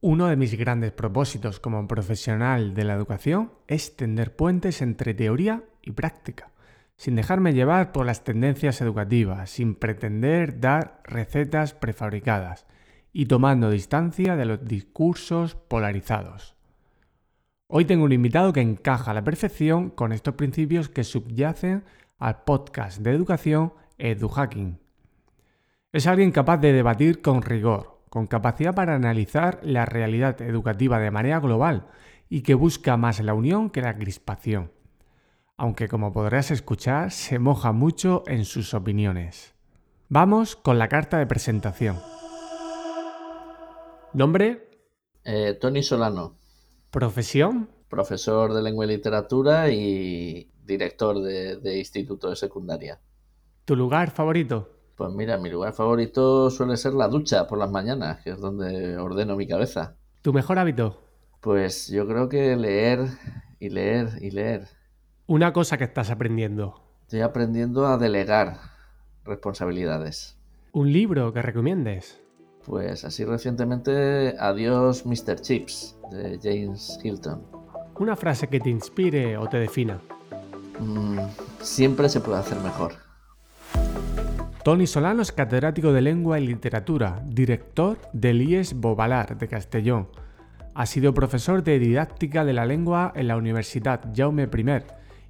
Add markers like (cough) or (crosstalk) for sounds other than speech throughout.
Uno de mis grandes propósitos como profesional de la educación es tender puentes entre teoría y práctica, sin dejarme llevar por las tendencias educativas, sin pretender dar recetas prefabricadas y tomando distancia de los discursos polarizados. Hoy tengo un invitado que encaja a la perfección con estos principios que subyacen al podcast de educación EduHacking. Es alguien capaz de debatir con rigor, con capacidad para analizar la realidad educativa de manera global y que busca más la unión que la crispación. Aunque como podrás escuchar, se moja mucho en sus opiniones. Vamos con la carta de presentación. ¿Nombre? Eh, Tony Solano. ¿Profesión? Profesor de lengua y literatura y director de instituto de secundaria. ¿Tu lugar favorito? Pues mira, mi lugar favorito suele ser la ducha por las mañanas, que es donde ordeno mi cabeza. ¿Tu mejor hábito? Pues yo creo que leer y leer y leer. Una cosa que estás aprendiendo. Estoy aprendiendo a delegar responsabilidades. ¿Un libro que recomiendes? Pues así recientemente Adiós Mr. Chips de James Hilton. Una frase que te inspire o te defina. Mm, siempre se puede hacer mejor. Tony Solano es catedrático de Lengua y Literatura, director del IES Bobalar de Castellón. Ha sido profesor de didáctica de la lengua en la Universidad Jaume I.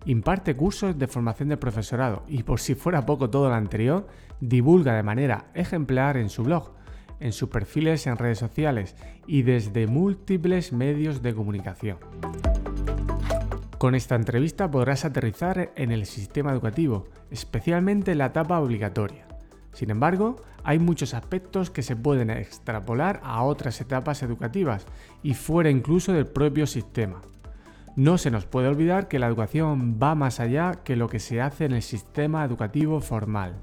Imparte cursos de formación de profesorado y por si fuera poco todo lo anterior, divulga de manera ejemplar en su blog, en sus perfiles en redes sociales y desde múltiples medios de comunicación. Con esta entrevista podrás aterrizar en el sistema educativo, especialmente en la etapa obligatoria. Sin embargo, hay muchos aspectos que se pueden extrapolar a otras etapas educativas y fuera incluso del propio sistema. No se nos puede olvidar que la educación va más allá que lo que se hace en el sistema educativo formal.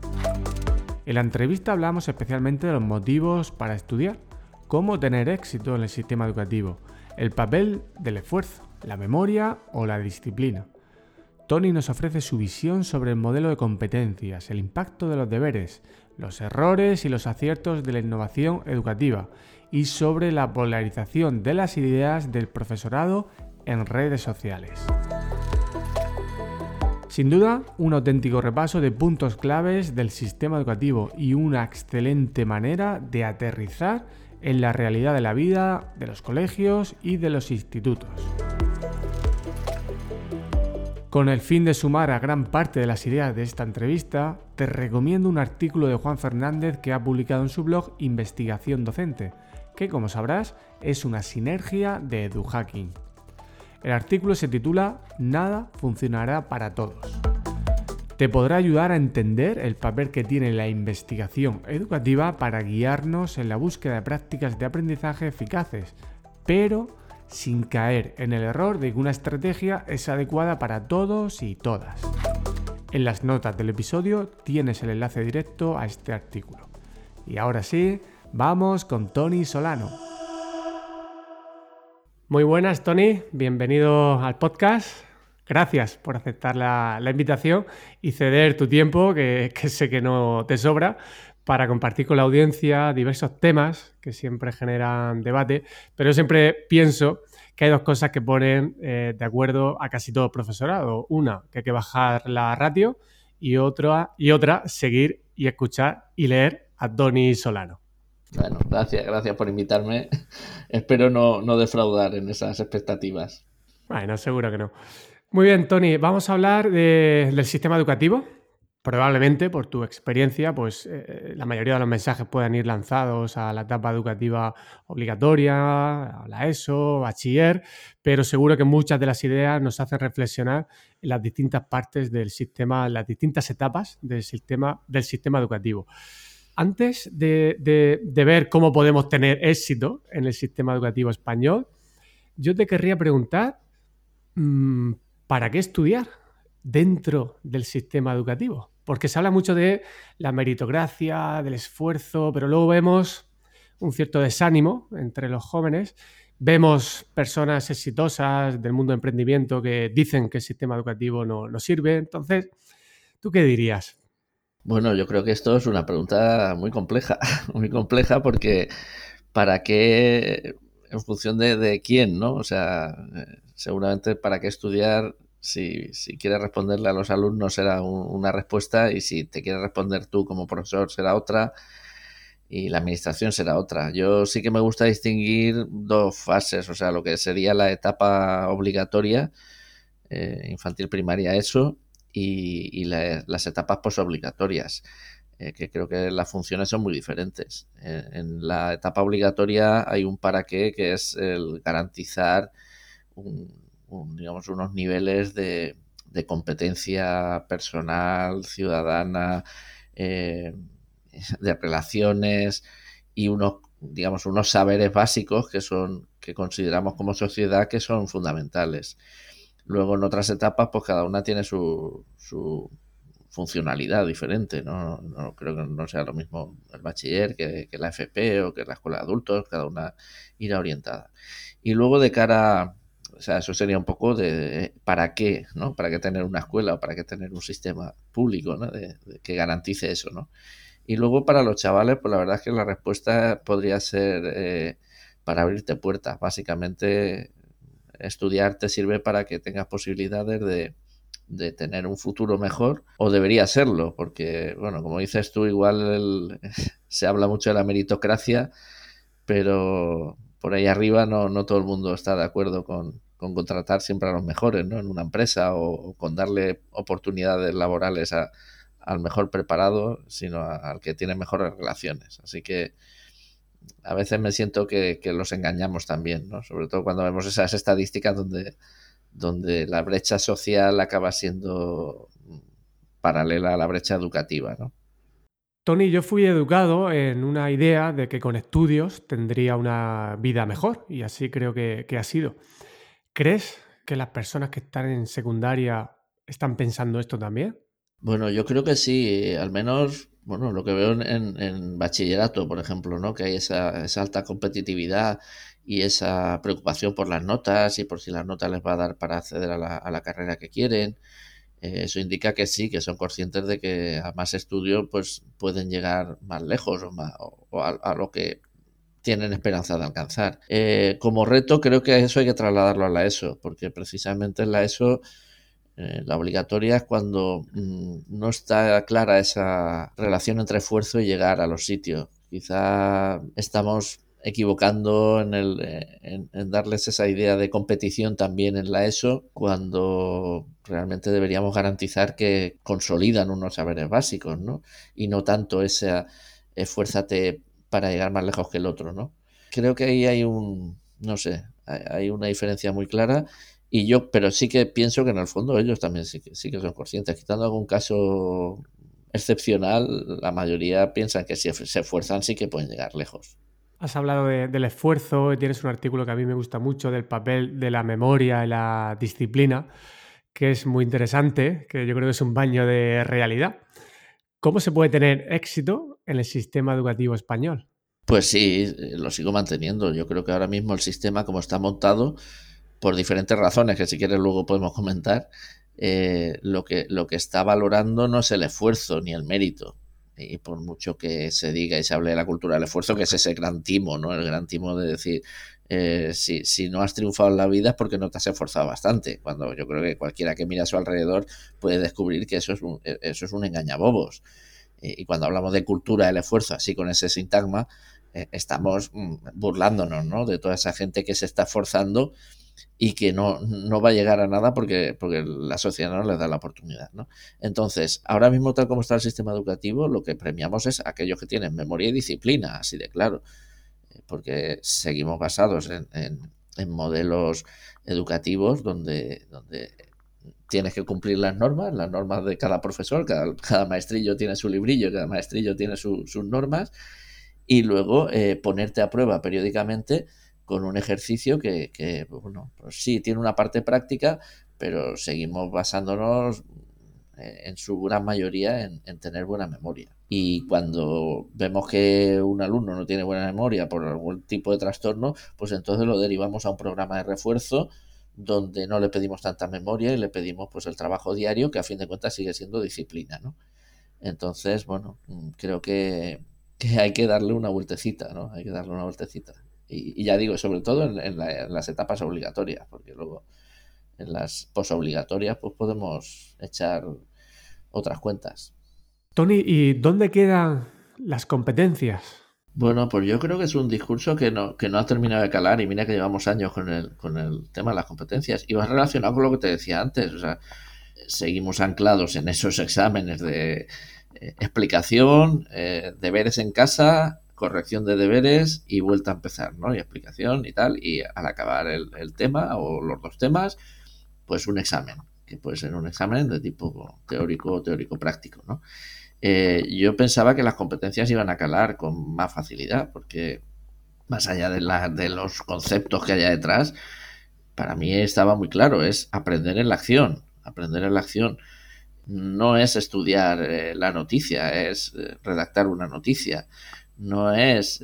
En la entrevista hablamos especialmente de los motivos para estudiar, cómo tener éxito en el sistema educativo, el papel del esfuerzo, la memoria o la disciplina. Tony nos ofrece su visión sobre el modelo de competencias, el impacto de los deberes, los errores y los aciertos de la innovación educativa y sobre la polarización de las ideas del profesorado en redes sociales. Sin duda, un auténtico repaso de puntos claves del sistema educativo y una excelente manera de aterrizar en la realidad de la vida, de los colegios y de los institutos. Con el fin de sumar a gran parte de las ideas de esta entrevista, te recomiendo un artículo de Juan Fernández que ha publicado en su blog Investigación Docente, que como sabrás es una sinergia de EduHacking. El artículo se titula Nada funcionará para todos. Te podrá ayudar a entender el papel que tiene la investigación educativa para guiarnos en la búsqueda de prácticas de aprendizaje eficaces, pero sin caer en el error de que una estrategia es adecuada para todos y todas. En las notas del episodio tienes el enlace directo a este artículo. Y ahora sí, vamos con Tony Solano. Muy buenas, Tony. Bienvenido al podcast. Gracias por aceptar la, invitación y ceder tu tiempo, que, que, sé que no te sobra, para compartir con la audiencia diversos temas que siempre generan debate, pero yo siempre pienso que hay dos cosas que ponen eh, de acuerdo a casi todo profesorado. Una, que hay que bajar la ratio y otra, y otra seguir y escuchar y leer a Tony Solano. Bueno, gracias, gracias por invitarme. (laughs) Espero no, no defraudar en esas expectativas. Bueno, seguro que no. Muy bien, Tony, vamos a hablar del sistema educativo probablemente por tu experiencia, pues eh, la mayoría de los mensajes puedan ir lanzados a la etapa educativa obligatoria, a la ESO, bachiller, pero seguro que muchas de las ideas nos hacen reflexionar en las distintas partes del sistema, las distintas etapas del sistema, del sistema educativo. Antes de, ver cómo podemos tener éxito en el sistema educativo español, yo te querría preguntar, mm, ¿para qué estudiar dentro del sistema educativo? Porque se habla mucho de la meritocracia, del esfuerzo, pero luego vemos un cierto desánimo entre los jóvenes. Vemos personas exitosas del mundo de emprendimiento que dicen que el sistema educativo no, no sirve. Entonces, ¿tú qué dirías? Bueno, yo creo que esto es una pregunta muy compleja, (laughs) muy compleja porque ¿para qué en función de, quién, ¿no? O sea, eh, seguramente para qué estudiar, si, si quieres responderle a los alumnos será una respuesta y si te quieres responder tú como profesor será otra y la administración será otra. Yo sí que me gusta distinguir dos fases, o sea, lo que sería la etapa obligatoria, eh, infantil primaria, eso, y, las etapas posobligatorias. Eh, que creo que las funciones son muy diferentes. Eh, en la etapa obligatoria hay un para qué que es el garantizar digamos, unos niveles de, competencia personal, ciudadana, eh, de relaciones y unos, digamos, unos saberes básicos que son, que consideramos como sociedad que son fundamentales. Luego en otras etapas, pues cada una tiene su, su funcionalidad diferente, ¿no? ¿no? creo que no sea lo mismo el bachiller que, la FP o que la escuela de adultos, cada una irá orientada. Y luego de cara, o sea, eso sería un poco de para qué, ¿no? Para qué tener una escuela o para qué tener un sistema público, ¿no? De, que garantice eso, ¿no? Y luego para los chavales, pues la verdad es que la respuesta podría ser eh, para abrirte puertas. Básicamente, estudiar te sirve para que tengas posibilidades de, de tener un futuro mejor, o debería serlo, porque, bueno, como dices tú, igual (laughs) se habla mucho de la meritocracia, pero por ahí arriba no, no todo el mundo está de acuerdo con, contratar siempre a los mejores, ¿no? En una empresa o, con darle oportunidades laborales al mejor preparado, sino al que tiene mejores relaciones. Así que a veces me siento que, que los engañamos también, ¿no? Sobre todo cuando vemos esas estadísticas donde donde la brecha social acaba siendo paralela a la brecha educativa, ¿no? Tony, yo fui educado en una idea de que con estudios tendría una vida mejor y así creo que, ha sido. ¿Crees que las personas que están en secundaria están pensando esto también? Bueno, yo creo que sí, al menos, bueno, lo que veo en, bachillerato, por ejemplo, ¿no? Que hay esa, alta competitividad y esa preocupación por las notas y por si las notas les va a dar para acceder a la, a la carrera que quieren. Eh, eso indica que sí, que son conscientes de que a más estudio pues pueden llegar más lejos o, más, o a, lo que tienen esperanza de alcanzar. Eh, como reto creo que eso hay que trasladarlo a la ESO, porque precisamente en la ESO eh, la obligatoria es cuando mm, no está clara esa relación entre esfuerzo y llegar a los sitios. Quizá estamos equivocando en, el, en, darles esa idea de competición también en la ESO, cuando realmente deberíamos garantizar que consolidan unos saberes básicos, ¿no? Y no tanto esa esfuérzate para llegar más lejos que el otro, ¿no? Creo que ahí hay un, no sé, hay una diferencia muy clara y yo, pero sí que pienso que en el fondo ellos también sí que, sí que son conscientes. Quitando algún caso excepcional, la mayoría piensan que si se esfuerzan sí que pueden llegar lejos. Has hablado del esfuerzo tienes un artículo que a mí me gusta mucho del papel de la memoria y la disciplina, que es muy interesante, que yo creo que es un baño de realidad. ¿Cómo se puede tener éxito en el sistema educativo español? Pues sí, lo sigo manteniendo. Yo creo que ahora mismo el sistema como está montado, por diferentes razones que si quieres luego podemos (laughs) comentar, eh, lo, que, lo que está valorando no es el esfuerzo ni el mérito, y por mucho que se diga y se hable de la cultura del esfuerzo, que es ese gran timo, ¿no? El gran timo de decir, eh, si, si, no has triunfado en la vida es porque no te has esforzado bastante, cuando yo creo que cualquiera que mira a su alrededor puede descubrir que eso es un, e, eso es un engañabobos. Y cuando hablamos de cultura del esfuerzo, así con ese sintagma, eh, estamos mm, burlándonos, ¿no? De toda esa gente que se está esforzando y que no, va a llegar a nada porque, porque la sociedad no les da la oportunidad. ¿no? Entonces, ahora mismo, tal como está el sistema educativo, lo que premiamos es aquellos que tienen memoria y disciplina, así de claro, eh, porque seguimos basados en, modelos educativos donde, donde tienes que cumplir las normas, las normas de cada profesor, cada, cada maestrillo tiene su librillo, cada maestrillo tiene sus normas, y luego eh, ponerte a prueba periódicamente con un ejercicio que, bueno, pues sí, tiene una parte práctica, pero seguimos basándonos eh, en su gran mayoría en, tener buena memoria. Y cuando vemos que un alumno no tiene buena memoria por algún tipo de trastorno, pues entonces lo derivamos a un programa de refuerzo donde no le pedimos tanta memoria y le pedimos pues el trabajo diario que a fin de cuentas sigue siendo disciplina, ¿no? Entonces, bueno, creo que, hay que darle una vueltecita, ¿no? Hay que darle una vueltecita. Y, ya digo, sobre todo en, las etapas obligatorias, porque luego en las posobligatorias pues podemos echar otras cuentas. Tony, ¿y dónde quedan las competencias? Bueno, pues yo creo que es un discurso que no, que no ha terminado de calar y mira que llevamos años con el, con el tema de las competencias y va relacionado con lo que te decía antes, o sea, seguimos anclados en esos exámenes de eh, explicación, eh, deberes en casa, corrección de deberes y vuelta a empezar, ¿no? Y explicación y tal, y al acabar el, el tema o los dos temas, pues un examen, que puede ser un examen de tipo teórico o teórico práctico, ¿no? Eh, yo pensaba que las competencias iban a calar con más facilidad, porque más allá de, de los conceptos que haya detrás, para mí estaba muy claro, es aprender en la acción, aprender en la acción. No es estudiar eh, la noticia, es eh, redactar una noticia. No es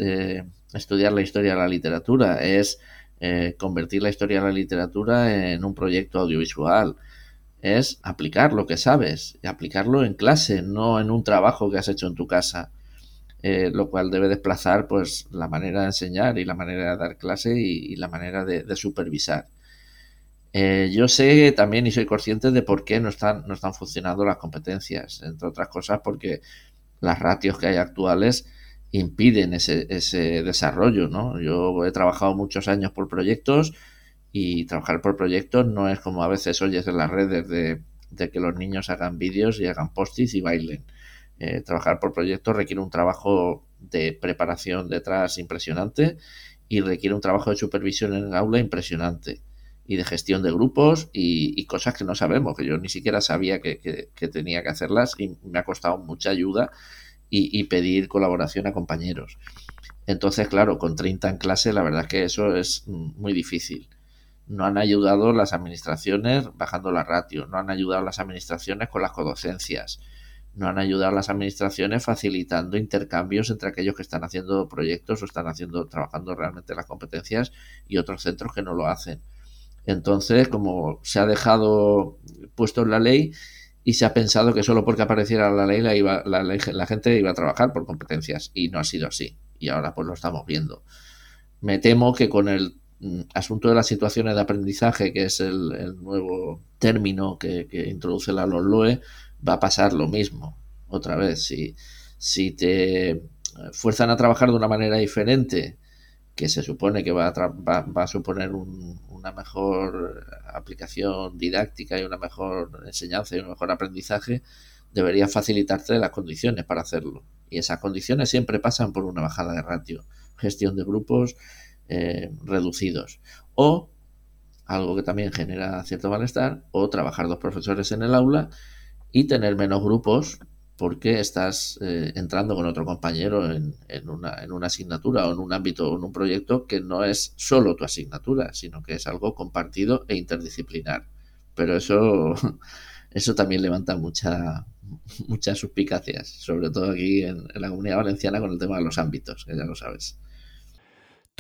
estudiar la historia de la literatura, es convertir la historia de la literatura en un proyecto audiovisual es aplicar lo que sabes y aplicarlo en clase, no en un trabajo que has hecho en tu casa. Eh, lo cual debe desplazar pues la manera de enseñar y la manera de dar clase y, la manera de, supervisar. Eh, yo sé también y soy consciente de por qué no están, no están funcionando las competencias, entre otras cosas porque las ratios que hay actuales impiden ese, ese desarrollo. ¿no? Yo he trabajado muchos años por proyectos, y trabajar por proyectos no es como a veces oyes en las redes de, que los niños hagan vídeos y hagan postis y bailen. Eh, trabajar por proyectos requiere un trabajo de preparación detrás impresionante y requiere un trabajo de supervisión en el aula impresionante y de gestión de grupos y, cosas que no sabemos, que yo ni siquiera sabía que, tenía que hacerlas y me ha costado mucha ayuda y, y, pedir colaboración a compañeros. Entonces, claro, con 30 en clase, la verdad es que eso es muy difícil no han ayudado las administraciones bajando la ratio, no han ayudado las administraciones con las codocencias, no han ayudado las administraciones facilitando intercambios entre aquellos que están haciendo proyectos o están haciendo, trabajando realmente las competencias y otros centros que no lo hacen. Entonces, como se ha dejado puesto en la ley y se ha pensado que solo porque apareciera la ley la, la, gente iba a trabajar por competencias y no ha sido así. Y ahora pues lo estamos viendo. Me temo que con el asunto de las situaciones de aprendizaje, que es el, nuevo término que, introduce la LOE, va a pasar lo mismo. Otra vez, si, te fuerzan a trabajar de una manera diferente, que se supone que va a, va, a suponer una mejor aplicación didáctica y una mejor enseñanza y un mejor aprendizaje, debería facilitarte las condiciones para hacerlo. Y esas condiciones siempre pasan por una bajada de ratio, gestión de grupos, eh, reducidos. O, algo que también genera cierto malestar, o trabajar dos profesores en el aula y tener menos grupos porque estás eh, entrando con otro compañero en, una, en, una, asignatura o en un ámbito o en un proyecto que no es solo tu asignatura, sino que es algo compartido e interdisciplinar. Pero eso, (laughs) eso también levanta mucha, muchas suspicacias, sobre todo aquí en, en la comunidad valenciana con el tema de los ámbitos, que ya lo sabes.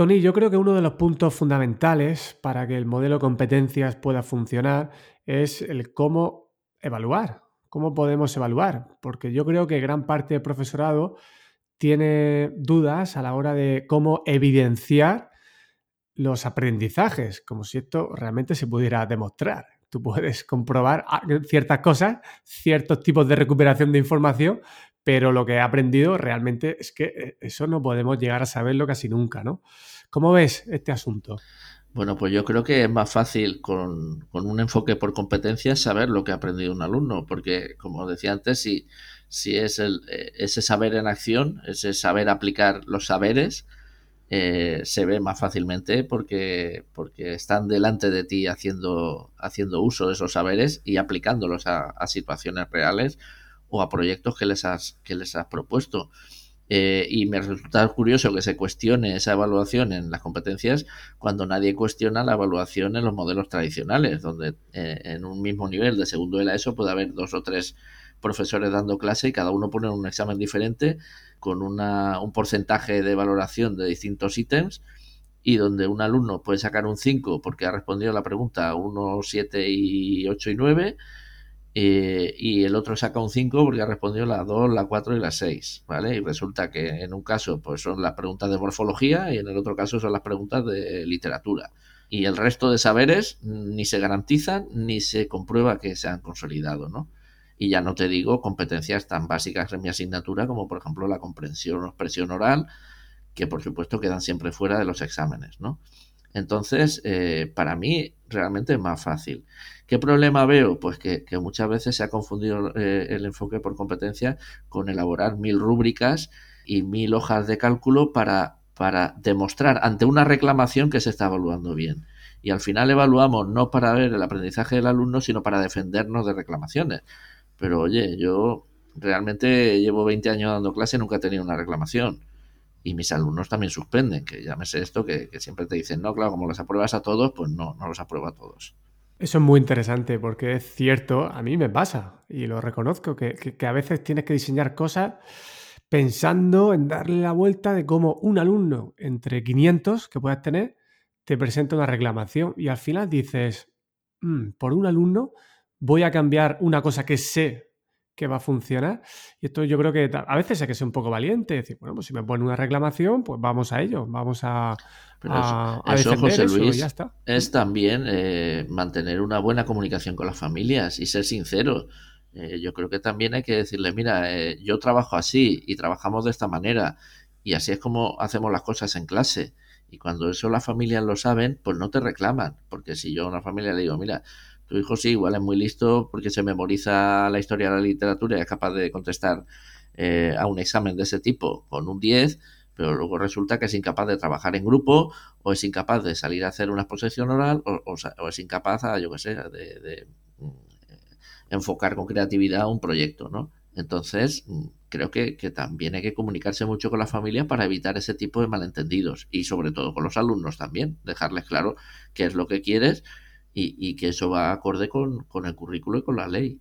Tony, yo creo que uno de los puntos fundamentales para que el modelo competencias pueda funcionar es el cómo evaluar, cómo podemos evaluar, porque yo creo que gran parte del profesorado tiene dudas a la hora de cómo evidenciar los aprendizajes, como si esto realmente se pudiera demostrar. Tú puedes comprobar ciertas cosas, ciertos tipos de recuperación de información, pero lo que he aprendido realmente es que eh, eso no podemos llegar a saberlo casi nunca, ¿no? ¿Cómo ves este asunto? Bueno, pues yo creo que es más fácil con, un enfoque por competencias saber lo que ha aprendido un alumno, porque como decía antes, si, si es el, eh, ese saber en acción, ese saber aplicar los saberes, eh, se ve más fácilmente porque, porque están delante de ti haciendo, haciendo uso de esos saberes y aplicándolos a, a situaciones reales o a proyectos que les has, que les has propuesto. Eh, y me resulta curioso que se cuestione esa evaluación en las competencias cuando nadie cuestiona la evaluación en los modelos tradicionales, donde eh, en un mismo nivel de segundo de la ESO puede haber dos o tres profesores dando clase y cada uno pone un examen diferente con una, un porcentaje de valoración de distintos ítems y donde un alumno puede sacar un 5 porque ha respondido a la pregunta 1, 7 y 8 y 9 eh, y el otro saca un 5 porque ha respondido la 2, la 4 y la 6, ¿vale? Y resulta que en un caso pues son las preguntas de morfología y en el otro caso son las preguntas de literatura. Y el resto de saberes ni se garantizan ni se comprueba que se han consolidado, ¿no? Y ya no te digo competencias tan básicas en mi asignatura como por ejemplo la comprensión o expresión oral, que por supuesto quedan siempre fuera de los exámenes, ¿no? Entonces, eh, para mí realmente es más fácil. ¿Qué problema veo? Pues que, muchas veces se ha confundido eh, el enfoque por competencia con elaborar mil rúbricas y mil hojas de cálculo para, para demostrar ante una reclamación que se está evaluando bien. Y al final evaluamos no para ver el aprendizaje del alumno, sino para defendernos de reclamaciones. Pero oye, yo realmente llevo 20 años dando clase y nunca he tenido una reclamación y mis alumnos también suspenden, que llámese esto, que, siempre te dicen, no, claro, como los apruebas a todos, pues no, no los apruebo a todos. Eso es muy interesante porque es cierto, a mí me pasa y lo reconozco, que, que, a veces tienes que diseñar cosas pensando en darle la vuelta de cómo un alumno entre 500 que puedas tener te presenta una reclamación y al final dices, mm, por un alumno voy a cambiar una cosa que sé que va a funcionar. Y esto yo creo que a veces hay que ser un poco valiente, decir, bueno, pues si me pone una reclamación, pues vamos a ello, vamos a, a, eso, José Luis, ya está. es también eh, mantener una buena comunicación con las familias y ser sincero. Eh, yo creo que también hay que decirle, mira, eh, yo trabajo así y trabajamos de esta manera y así es como hacemos las cosas en clase. Y cuando eso las familias lo saben, pues no te reclaman, porque si yo a una familia le digo, mira, tu hijo sí, igual es muy listo porque se memoriza la historia de la literatura y es capaz de contestar eh, a un examen de ese tipo con un 10, pero luego resulta que es incapaz de trabajar en grupo o es incapaz de salir a hacer una exposición oral o, es incapaz, yo qué sé, de, mm, enfocar con creatividad un proyecto, ¿no? Entonces, mm, creo que, que, también hay que comunicarse mucho con la familia para evitar ese tipo de malentendidos y sobre todo con los alumnos también, dejarles claro qué es lo que quieres y, que eso va acorde con, el currículo y con la ley.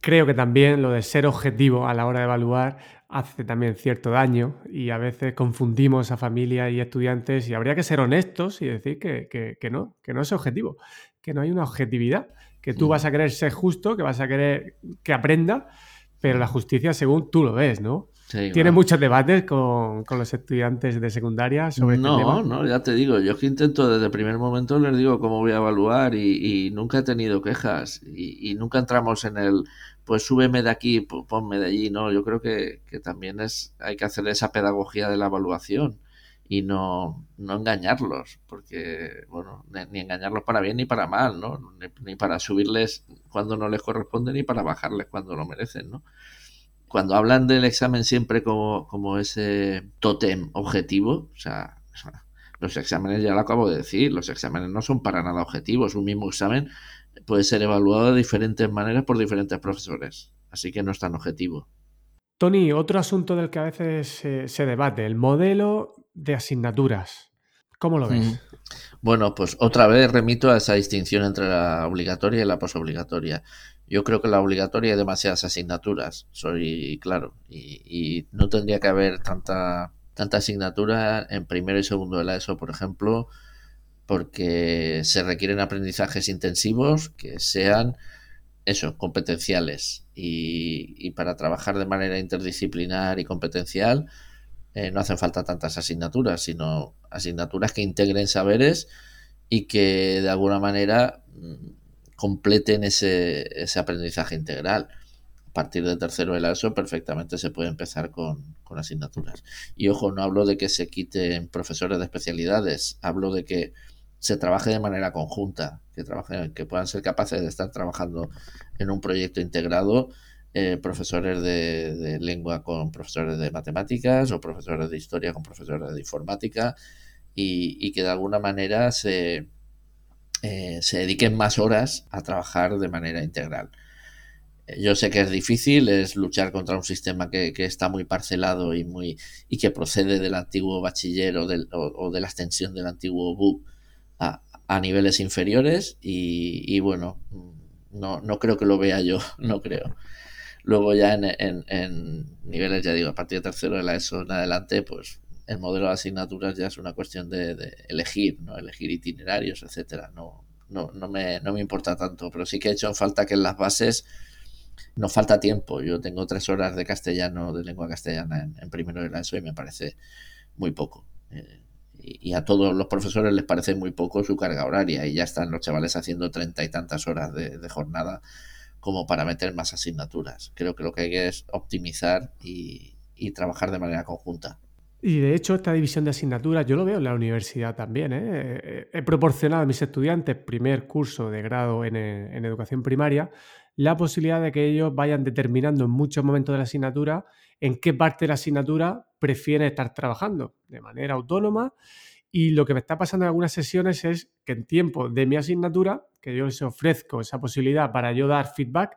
Creo que también lo de ser objetivo a la hora de evaluar hace también cierto daño y a veces confundimos a familia y estudiantes y habría que ser honestos y decir que, no, que no es objetivo, que no hay una objetividad, que tú vas a querer ser justo, que vas a querer que aprenda, pero la justicia según tú lo ves, ¿no? Tiene muchos debates con, los estudiantes de secundaria sobre no, este tema. No, ya te digo, yo es que intento desde el primer momento les digo cómo voy a evaluar y, nunca he tenido quejas y, nunca entramos en el, pues súbeme de aquí, ponme de allí, no, yo creo que, también es, hay que hacer esa pedagogía de la evaluación y no, no engañarlos, porque, bueno, ni, engañarlos para bien ni para mal, ¿no? Ni, ni para subirles cuando no les corresponde ni para bajarles cuando lo merecen, ¿no? Cuando hablan del examen siempre como, ese tótem objetivo, o sea, los exámenes ya lo acabo de decir, los exámenes no son para nada objetivos. Un mismo examen puede ser evaluado de diferentes maneras por diferentes profesores, así que no es tan objetivo. Tony, otro asunto del que a veces se, debate, el modelo de asignaturas. ¿Cómo lo ves? Bueno, pues otra vez remito a esa distinción entre la obligatoria y la posobligatoria. Yo creo que la obligatoria hay demasiadas asignaturas, soy claro, y, no tendría que haber tanta, tanta asignatura en primero y segundo de la ESO, por ejemplo, porque se requieren aprendizajes intensivos que sean eso, competenciales. Y, para trabajar de manera interdisciplinar y competencial eh, no hacen falta tantas asignaturas, sino asignaturas que integren saberes y que de alguna manera mm, completen ese, aprendizaje integral. A partir del tercero de la ESO perfectamente se puede empezar con, asignaturas. Y ojo, no hablo de que se quiten profesores de especialidades, hablo de que se trabaje de manera conjunta, que, trabajen, que puedan ser capaces de estar trabajando en un proyecto integrado eh, profesores de, lengua con profesores de matemáticas o profesores de historia con profesores de informática y que de alguna manera se, eh, se dediquen más horas a trabajar de manera integral. Eh, yo sé que es difícil, es luchar contra un sistema que, está muy parcelado y, muy, y que procede del antiguo bachiller o, de la extensión del antiguo BUP a, niveles inferiores y, bueno, no, no, creo que lo vea yo, (laughs) no creo. Luego ya en, niveles, ya digo, a partir de tercero de la ESO en adelante, pues el modelo de asignaturas ya es una cuestión de, elegir, ¿no? Elegir itinerarios, etcétera. No, no, no, me, no me importa tanto, pero sí que he hecho falta que en las bases nos falta tiempo. Yo tengo tres horas de castellano, de lengua castellana en, primero de la ESO y me parece muy poco. Eh, y, a todos los profesores les parece muy poco su carga horaria y ya están los chavales haciendo treinta y tantas horas de, jornada como para meter más asignaturas. Creo que lo que hay que es optimizar y, trabajar de manera conjunta. Y de hecho, esta división de asignaturas yo lo veo en la universidad también. ¿eh? He proporcionado a mis estudiantes primer curso de grado en, en, educación primaria la posibilidad de que ellos vayan determinando en muchos momentos de la asignatura en qué parte de la asignatura prefieren estar trabajando de manera autónoma. Y lo que me está pasando en algunas sesiones es que en tiempo de mi asignatura, que yo les ofrezco esa posibilidad para yo dar feedback,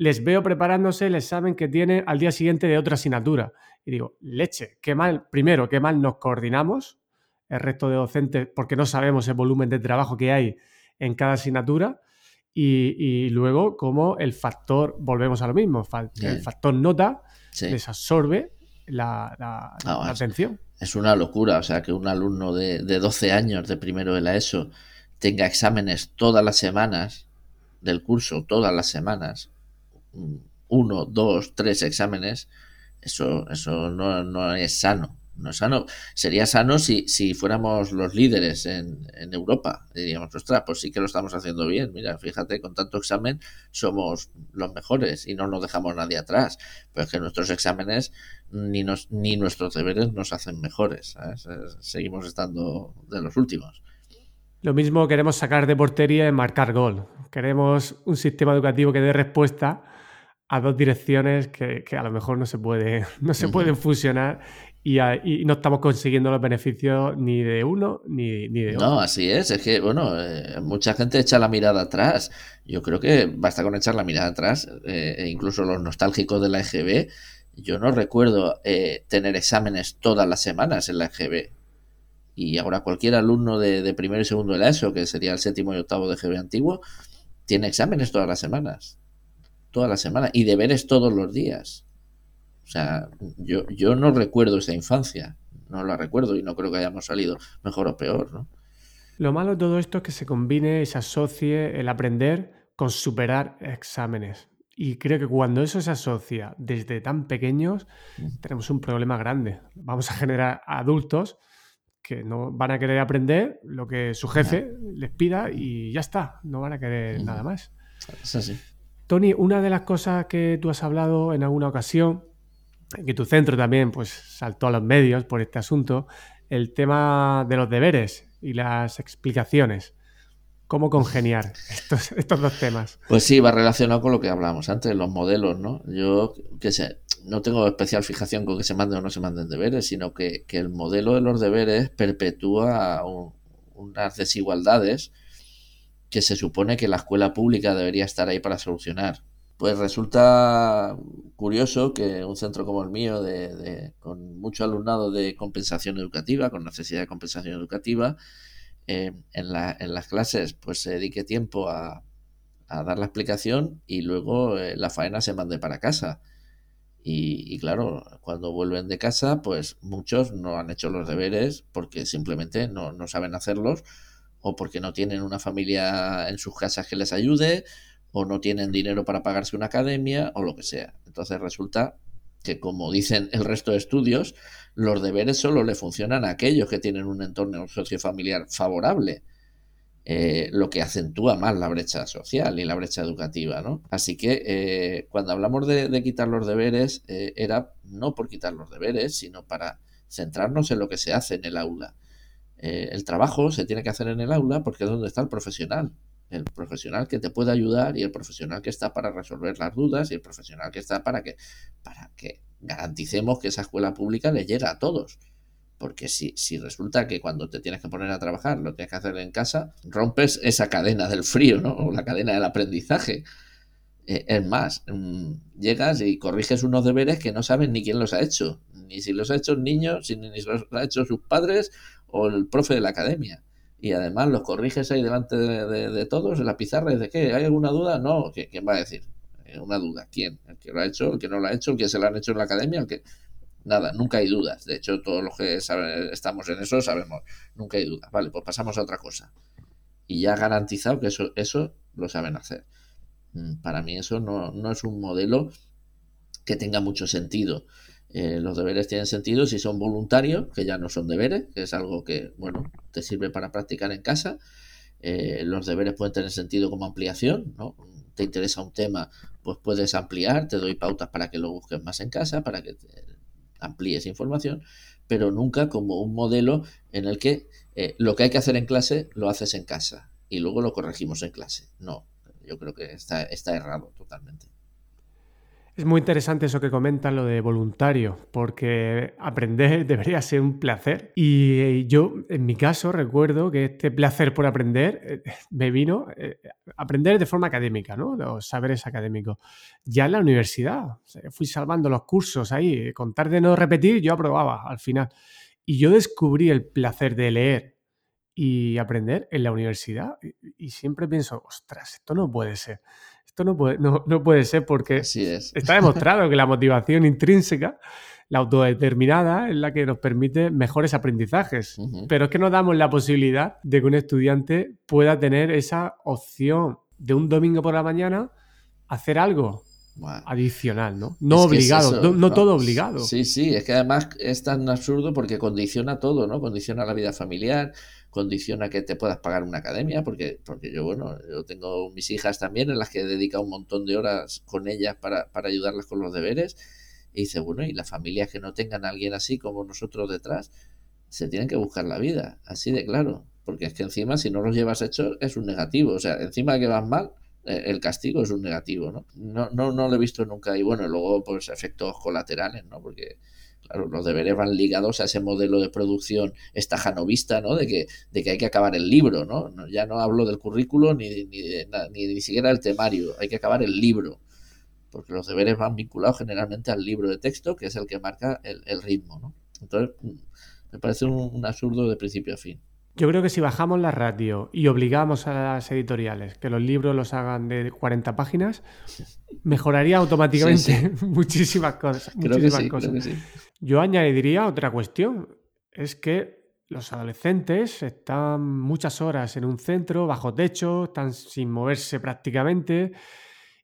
les veo preparándose el examen que tienen al día siguiente de otra asignatura. Y digo, leche, qué mal, primero, qué mal nos coordinamos el resto de docentes porque no sabemos el volumen de trabajo que hay en cada asignatura. Y, luego, como el factor, volvemos a lo mismo, el factor nota les absorbe la, atención. Es una locura, o sea, que un alumno de, de 12 años de primero de la ESO tenga exámenes todas las semanas del curso, todas las semanas, uno, dos, tres exámenes, eso, eso no, no es sano no es sano. Sería sano si, si fuéramos los líderes en, en, Europa. Diríamos, ostras, pues sí que lo estamos haciendo bien. Mira, fíjate, con tanto examen somos los mejores y no nos dejamos nadie atrás. Pero es que nuestros exámenes ni, nos, ni nuestros deberes nos hacen mejores. Seguimos estando de los últimos. Lo mismo queremos sacar de portería y marcar gol. Queremos un sistema educativo que dé respuesta a dos direcciones que, que, a lo mejor no se puede (laughs) no se pueden fusionar y, no estamos consiguiendo los beneficios ni de uno ni, de otro. No, así es. Es que, bueno, eh, mucha gente echa la mirada atrás. Yo creo que basta con echar la mirada atrás. Eh, e incluso los nostálgicos de la EGB. Yo no recuerdo eh, tener exámenes todas las semanas en la EGB. Y ahora cualquier alumno de, de, primero y segundo de la ESO, que sería el séptimo y octavo de EGB antiguo, tiene exámenes todas las semanas. Todas las semanas. Y deberes todos los días. O sea, yo, yo no recuerdo esa infancia, no la recuerdo y no creo que hayamos salido mejor o peor, ¿no? Lo malo de todo esto es que se combine y se asocie el aprender con superar exámenes. Y creo que cuando eso se asocia desde tan pequeños, tenemos un problema grande. Vamos a generar adultos que no van a querer aprender lo que su jefe les pida y ya está, no van a querer nada más. Es así. Tony, una de las cosas que tú has hablado en alguna ocasión que tu centro también pues saltó a los medios por este asunto, el tema de los deberes y las explicaciones. ¿Cómo congeniar estos, (laughs) estos dos temas? Pues sí, va relacionado con lo que hablábamos antes, los modelos, ¿no? Yo, qué sé, no tengo especial fijación con que se manden o no se manden deberes, sino que, el modelo de los deberes perpetúa unas desigualdades que se supone que la escuela pública debería estar ahí para solucionar. Pues resulta curioso que un centro como el mío, de, con mucho alumnado de compensación educativa, con necesidad de compensación educativa, eh, en, las clases pues se dedique tiempo a, dar la explicación y luego eh, la faena se mande para casa. Y, claro, cuando vuelven de casa, pues muchos no han hecho los deberes porque simplemente no, no saben hacerlos o porque no tienen una familia en sus casas que les ayude o no tienen dinero para pagarse una academia o lo que sea. Entonces resulta que, como dicen el resto de estudios, los deberes solo le funcionan a aquellos que tienen un entorno sociofamiliar favorable, eh, lo que acentúa más la brecha social y la brecha educativa. ¿no? Así que eh, cuando hablamos de, quitar los deberes, eh, era no por quitar los deberes, sino para centrarnos en lo que se hace en el aula. El trabajo se tiene que hacer en el aula porque es donde está el profesional el profesional que te puede ayudar y el profesional que está para resolver las dudas y el profesional que está para que, para que garanticemos que esa escuela pública le llega a todos. Porque si, si resulta que cuando te tienes que poner a trabajar lo tienes que hacer en casa, rompes esa cadena del frío, ¿no? O la cadena del aprendizaje. Eh, es más, mm, llegas y corriges unos deberes que no saben ni quién los ha hecho. Ni si los ha hecho el niño, si ni los ha hecho sus padres o el profe de la academia y además los corriges ahí delante de, todos en la pizarra y de qué, ¿hay alguna duda? No, ¿quién va a decir? Eh, una duda, ¿quién? ¿El que lo ha hecho? ¿El que no lo ha hecho? ¿El que se lo han hecho en la academia? ¿El que...? Nada, nunca hay dudas. De hecho, todos los que estamos en eso sabemos, nunca hay dudas. Vale, pues pasamos a otra cosa. Y ya garantizado que eso, eso lo saben hacer. Mm, para mí eso no, no es un modelo que tenga mucho sentido. Eh, los deberes tienen sentido si son voluntarios, que ya no son deberes, que es algo que, bueno, te sirve para practicar en casa. Eh, los deberes pueden tener sentido como ampliación, ¿no? Te interesa un tema, pues puedes ampliar, te doy pautas para que lo busques más en casa, para que amplíes información, pero nunca como un modelo en el que eh, lo que hay que hacer en clase lo haces en casa y luego lo corregimos en clase. No, yo creo que está, está errado totalmente. Es muy interesante eso que comentan, lo de voluntario, porque aprender (laughs) debería ser un placer. Y yo, en mi caso, recuerdo que este placer por aprender eh, me vino eh, aprender de forma académica, ¿no? Los saberes académicos. Ya en la universidad, fui salvando los cursos ahí, con tal de no repetir, yo aprobaba al final. Y yo descubrí el placer de leer y aprender en la universidad. Y, y siempre pienso, ostras, esto no puede ser. Esto no puede, no, puede ser porque está demostrado que la motivación intrínseca, la autodeterminada, es la que nos permite mejores aprendizajes. Pero es que no damos la posibilidad de que un estudiante pueda tener esa opción de un domingo por la mañana hacer algo adicional, ¿no? No obligado, no, todo obligado. Sí, sí, es que además es tan absurdo porque condiciona todo, ¿no? Condiciona la vida familiar, condiciona que te puedas pagar una academia, porque, porque yo, bueno, yo tengo mis hijas también en las que he dedicado un montón de horas con ellas para, para ayudarlas con los deberes. Y dice, bueno, y las familias que no tengan a alguien así como nosotros detrás, se tienen que buscar la vida, así de claro. Porque es que encima, si no los llevas hechos, es un negativo. O sea, encima de que vas mal, eh, el castigo es un negativo, ¿no? No, no, no lo he visto nunca. Y bueno, luego, pues efectos colaterales, ¿no? Porque Los deberes van ligados a ese modelo de producción estajanovista, ¿no? De que, de hay que acabar el libro, ¿no? Ya no hablo del currículo ni, ni, ni, ni siquiera del temario, hay que acabar el libro. Porque los deberes van vinculados generalmente al libro de texto, que es el que marca el, ritmo, ¿no? Entonces, me parece un absurdo de principio a fin. Yo creo que si bajamos la radio y obligamos a las editoriales que los libros los hagan de 40 páginas, mejoraría automáticamente (laughs) muchísimas cosas. muchísimas cosas. Yo añadiría otra cuestión, es que los adolescentes están muchas horas en un centro, bajo techo, están sin moverse prácticamente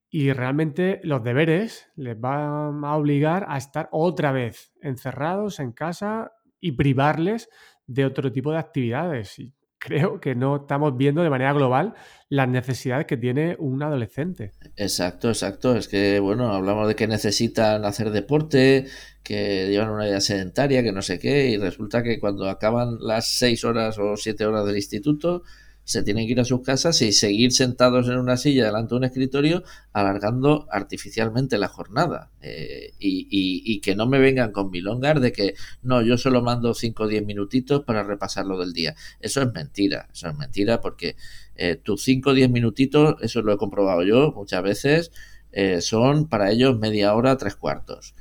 y realmente los deberes les van a obligar a estar otra vez encerrados en casa y privarles de otro tipo de actividades. Y creo que no estamos viendo de manera global las necesidades que tiene un adolescente. Exacto, exacto. Es que, bueno, hablamos de que necesitan hacer deporte, que llevan una vida sedentaria, que no sé qué, y resulta que cuando acaban las seis horas o siete horas del instituto, se tienen que ir a sus casas y seguir sentados en una silla delante de un escritorio alargando artificialmente la jornada. Eh, y, que no me vengan con milongar de que no, yo solo mando 5 o 10 minutitos para repasar lo del día. Eso es mentira, eso es mentira porque eh, tus 5 o 10 minutitos, eso lo he comprobado yo muchas veces, eh, son para ellos media hora, tres cuartos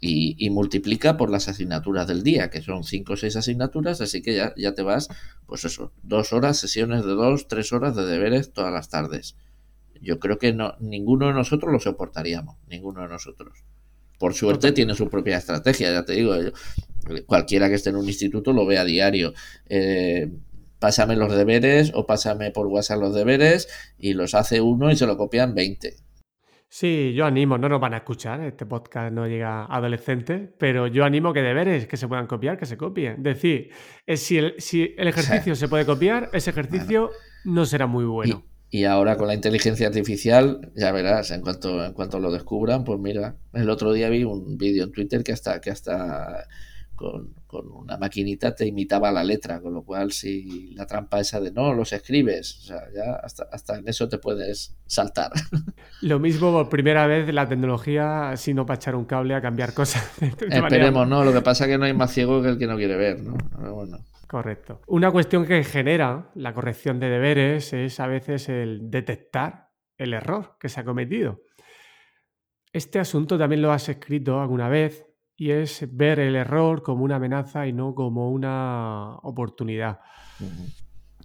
y, multiplica por las asignaturas del día, que son cinco o seis asignaturas, así que ya, ya te vas, pues eso, dos horas, sesiones de dos, tres horas de deberes todas las tardes. Yo creo que no, ninguno de nosotros lo soportaríamos, ninguno de nosotros. Por suerte tiene su propia estrategia, ya te digo, cualquiera que esté en un instituto lo ve a diario. Eh, pásame los deberes o pásame por WhatsApp los deberes y los hace uno y se lo copian 20 Sí, yo animo, no nos van a escuchar, este podcast no llega a adolescentes, pero yo animo que deberes que se puedan copiar, que se copien. Decir, eh, si el, si el ejercicio se puede copiar, ese ejercicio no será muy bueno. Y, ahora con la inteligencia artificial, ya verás, en cuanto, en cuanto lo descubran, pues mira, el otro día vi un vídeo en Twitter que hasta, que hasta con, una maquinita te imitaba la letra, con lo cual si la trampa esa de no, los escribes, o sea, ya hasta, hasta en eso te puedes saltar. (laughs) Lo mismo por primera vez la tecnología, sino para echar un cable a cambiar cosas. (laughs) Esperemos, ¿no? Lo que pasa es que no hay más ciego que el que no quiere ver, ¿no? bueno. Correcto. Una cuestión que genera la corrección de deberes es a veces el detectar el error que se ha cometido. Este asunto también lo has escrito alguna vez y es ver el error como una amenaza y no como una oportunidad.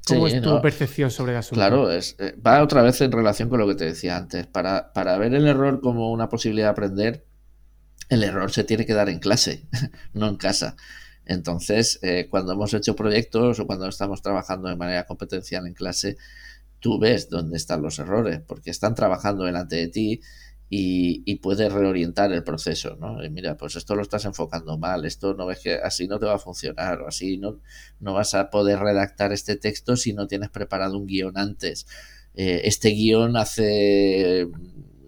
¿Cómo es tu percepción sobre el asunto? Claro, es, eh, va otra vez en relación con lo que te decía antes. Para, para ver el error como una posibilidad de aprender, el error se tiene que dar en clase, (laughs) no en casa. Entonces, eh, cuando hemos hecho proyectos o cuando estamos trabajando de manera competencial en clase, tú ves dónde están los errores, porque están trabajando delante de ti y, puedes reorientar el proceso, ¿no? mira, pues esto lo estás enfocando mal, esto no ves que así no te va a funcionar, o así no, no vas a poder redactar este texto si no tienes preparado un guion antes. Eh, este guion hace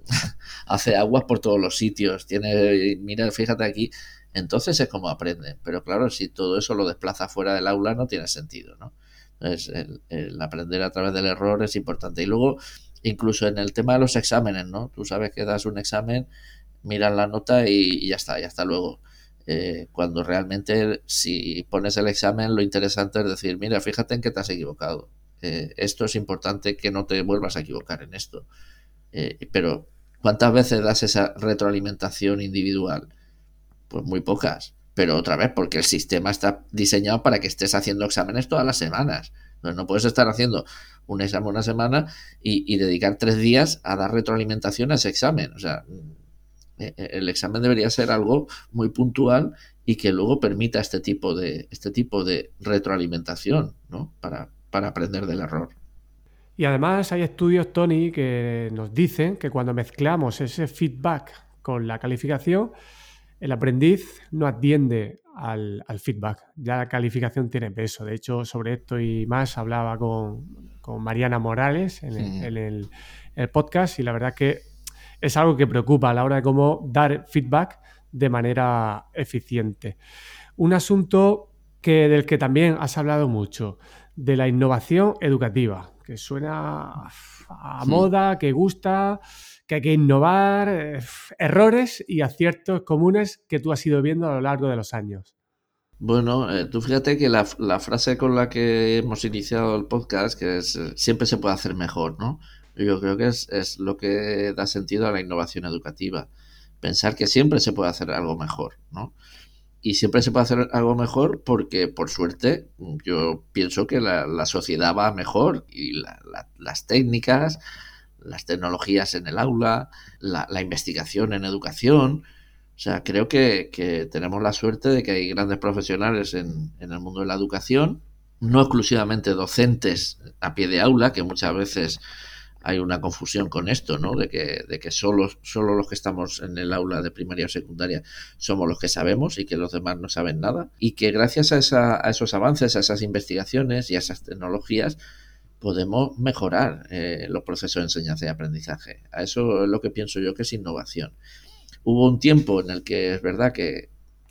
(laughs) hace aguas por todos los sitios, tiene, mira, fíjate aquí, entonces es como aprenden. Pero claro, si todo eso lo desplaza fuera del aula no tiene sentido, ¿no? Entonces, el, aprender a través del error es importante. Y luego, incluso en el tema de los exámenes, ¿no? Tú sabes que das un examen, miras la nota y, ya está, ya está luego. Eh, cuando realmente si pones el examen lo interesante es decir, mira, fíjate en que te has equivocado. Eh, esto es importante que no te vuelvas a equivocar en esto. Eh, pero ¿cuántas veces das esa retroalimentación individual? Pues muy pocas. Pero otra vez, porque el sistema está diseñado para que estés haciendo exámenes todas las semanas. No puedes estar haciendo un examen una semana y, dedicar tres días a dar retroalimentación a ese examen. O sea, eh, eh, el examen debería ser algo muy puntual y que luego permita este tipo de, este tipo de retroalimentación, ¿no? Para, para aprender del error. Y además hay estudios, Tony, que nos dicen que cuando mezclamos ese feedback con la calificación, el aprendiz no atiende al, feedback. Ya la calificación tiene peso. De hecho, sobre esto y más hablaba con, Mariana Morales en, el, podcast y la verdad que es algo que preocupa a la hora de cómo dar feedback de manera eficiente. Un asunto que, del que también has hablado mucho, de la innovación educativa, que suena a moda, que gusta, que hay que innovar, eh, errores y aciertos comunes que tú has ido viendo a lo largo de los años. Bueno, eh, tú fíjate que la, frase con la que hemos iniciado el podcast, que es eh, siempre se puede hacer mejor, ¿no? Yo creo que es, es, lo que da sentido a la innovación educativa. Pensar que siempre se puede hacer algo mejor, ¿no? Y siempre se puede hacer algo mejor porque, por suerte, yo pienso que la, sociedad va mejor y las técnicas, las tecnologías en el aula, la, investigación en educación. O sea, creo que, tenemos la suerte de que hay grandes profesionales en, el mundo de la educación, no exclusivamente docentes a pie de aula, que muchas veces hay una confusión con esto, ¿no? De que, de que solo, solo los que estamos en el aula de primaria o secundaria somos los que sabemos y que los demás no saben nada. Y que gracias a, a esos avances, a esas investigaciones y a esas tecnologías, podemos mejorar eh, los procesos de enseñanza y aprendizaje. A eso es lo que pienso yo que es innovación. Hubo un tiempo en el que es verdad que,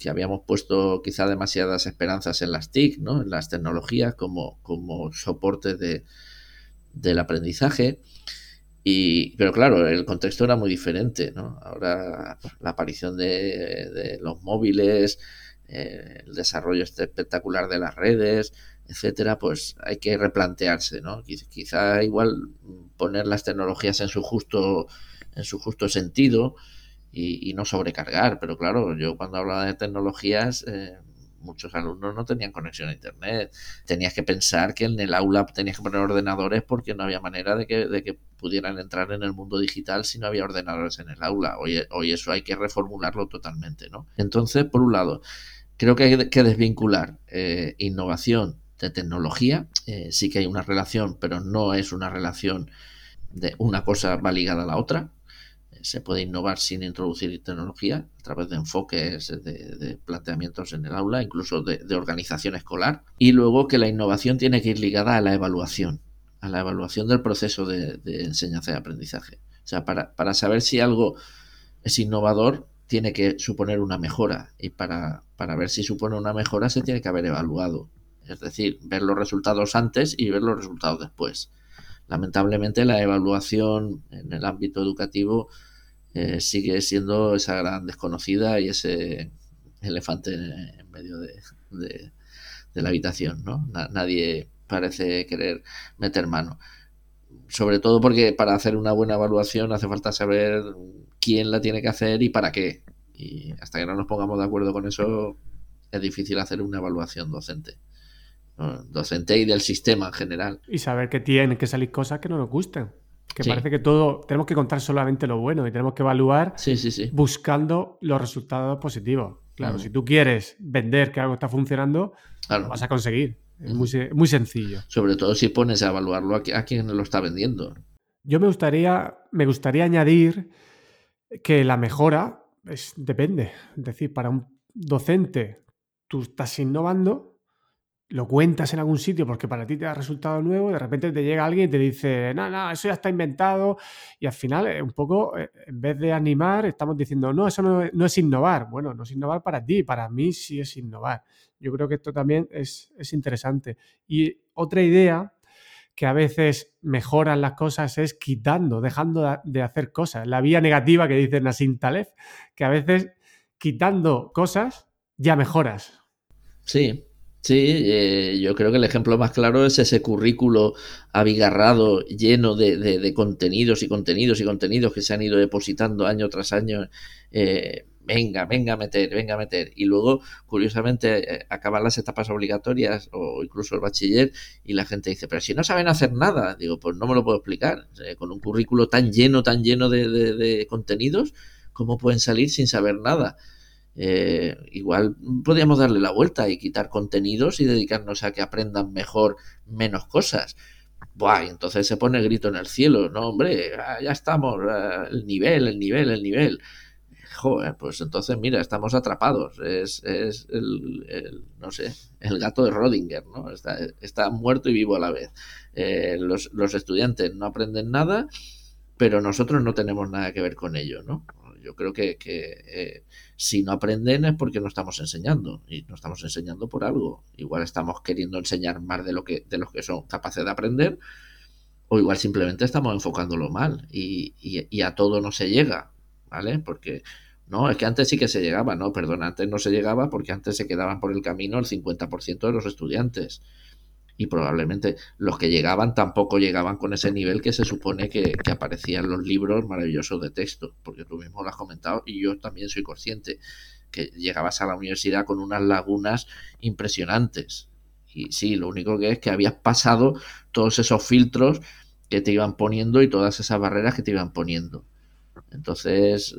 habíamos puesto quizá demasiadas esperanzas en las TIC, ¿no? en las tecnologías como, como soporte de, del aprendizaje. Y, pero claro, el contexto era muy diferente. ¿no? Ahora la aparición de, los móviles, eh, el desarrollo este espectacular de las redes, etcétera, pues hay que replantearse, ¿no? Quizá igual poner las tecnologías en su justo, en su justo sentido y, no sobrecargar. Pero claro, yo cuando hablaba de tecnologías, eh, muchos alumnos no tenían conexión a internet. Tenías que pensar que en el aula tenías que poner ordenadores porque no había manera de que, de que pudieran entrar en el mundo digital si no había ordenadores en el aula. Hoy, hoy eso hay que reformularlo totalmente, ¿no? Entonces, por un lado, creo que hay que desvincular eh, innovación de tecnología. Eh, sí que hay una relación, pero no es una relación de una cosa va ligada a la otra. Eh, se puede innovar sin introducir tecnología a través de enfoques, de, planteamientos en el aula, incluso de, organización escolar. Y luego que la innovación tiene que ir ligada a la evaluación, a la evaluación del proceso de, enseñanza y aprendizaje. O sea, para, para saber si algo es innovador, tiene que suponer una mejora. Y para, para ver si supone una mejora, se tiene que haber evaluado es decir, ver los resultados antes y ver los resultados después. Lamentablemente la evaluación en el ámbito educativo eh, sigue siendo esa gran desconocida y ese elefante en medio de, la habitación, ¿no? nadie parece querer meter mano. Sobre todo porque para hacer una buena evaluación hace falta saber quién la tiene que hacer y para qué. Y hasta que no nos pongamos de acuerdo con eso, es difícil hacer una evaluación docente docente y del sistema en general. Y saber que tienen que salir cosas que no nos gusten. Que parece que todo, tenemos que contar solamente lo bueno y tenemos que evaluar buscando los resultados positivos. Claro, si tú quieres vender que algo está funcionando, lo vas a conseguir. Es muy, muy sencillo. Sobre todo si pones a evaluarlo a, a quien lo está vendiendo. Yo me gustaría, me gustaría añadir que la mejora es, depende. Es decir, para un docente tú estás innovando, lo cuentas en algún sitio porque para ti te ha resultado nuevo, de repente te llega alguien y te dice, no, no, eso ya está inventado, y al final, eh, un poco, eh, en vez de animar, estamos diciendo, no, eso no, no, es innovar. Bueno, no es innovar para ti, para mí sí es innovar. Yo creo que esto también es, es interesante. Y otra idea que a veces mejoran las cosas es quitando, dejando de hacer cosas. La vía negativa que dice Nassim Taleb, que a veces quitando cosas ya mejoras. Sí, Sí, eh, yo creo que el ejemplo más claro es ese currículo abigarrado, lleno de, contenidos y contenidos y contenidos que se han ido depositando año tras año. Eh, venga, venga a meter, venga a meter. Y luego, curiosamente, eh, acaban las etapas obligatorias o incluso el bachiller y la gente dice, pero si no saben hacer nada, digo, pues no me lo puedo explicar. con un currículo tan lleno, tan lleno de contenidos, ¿cómo pueden salir sin saber nada? Eh, igual podríamos darle la vuelta y quitar contenidos y dedicarnos a que aprendan mejor menos cosas. Buah, y entonces se pone grito en el cielo, no, hombre, ah, ya estamos, ah, el nivel, el nivel, el nivel. Joder, pues entonces mira, estamos atrapados. Es, es el, no sé, el gato de Rodinger, ¿no? Está, está muerto y vivo a la vez. Eh, los, los estudiantes no aprenden nada, pero nosotros no tenemos nada que ver con ello, ¿no? Yo creo que, eh, si no aprenden es porque no estamos enseñando y no estamos enseñando por algo. Igual estamos queriendo enseñar más de lo que de los que son capaces de aprender o igual simplemente estamos enfocándolo mal y, y, a todo no se llega, ¿vale? Porque no, es que antes sí que se llegaba, no, perdón, antes no se llegaba porque antes se quedaban por el camino el 50% de los estudiantes y probablemente los que llegaban tampoco llegaban con ese nivel que se supone que, que aparecía en los libros maravillosos de texto, porque tú mismo lo has comentado y yo también soy consciente que llegabas a la universidad con unas lagunas impresionantes. Y sí, lo único que es que habías pasado todos esos filtros que te iban poniendo y todas esas barreras que te iban poniendo. Entonces,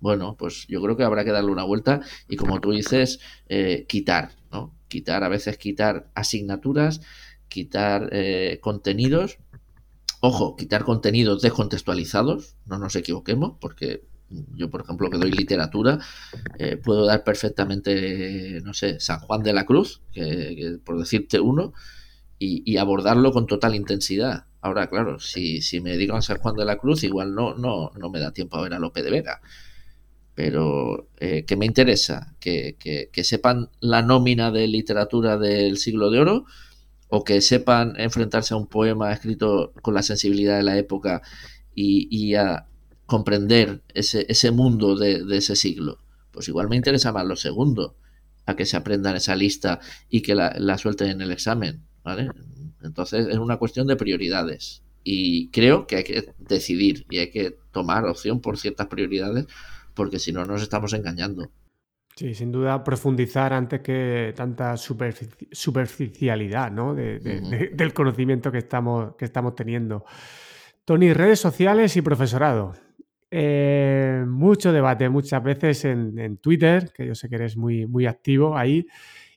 bueno, pues yo creo que habrá que darle una vuelta y como tú dices, eh, quitar, ¿no? Quitar, a veces quitar asignaturas, quitar eh, contenidos. Ojo, quitar contenidos descontextualizados, no nos equivoquemos, porque yo, por ejemplo, que doy literatura, eh, puedo dar perfectamente, no sé, San Juan de la Cruz, que, por decirte uno, y, abordarlo con total intensidad. Ahora, claro, si, si me digo a San Juan de la Cruz, igual no, no, no me da tiempo a ver a Lope de Vega pero eh, que me interesa que, sepan la nómina de literatura del siglo de oro o que sepan enfrentarse a un poema escrito con la sensibilidad de la época y, a comprender ese, mundo de, ese siglo. Pues igual me interesa más lo segundo, a que se aprendan esa lista y que la, la suelten en el examen. ¿vale? Entonces es una cuestión de prioridades y creo que hay que decidir y hay que tomar opción por ciertas prioridades porque si no nos estamos engañando. Sí, sin duda profundizar antes que tanta superficialidad ¿no? del conocimiento que estamos, que estamos teniendo. Tony, redes sociales y profesorado. Eh, mucho debate muchas veces en, Twitter, que yo sé que eres muy, muy activo ahí,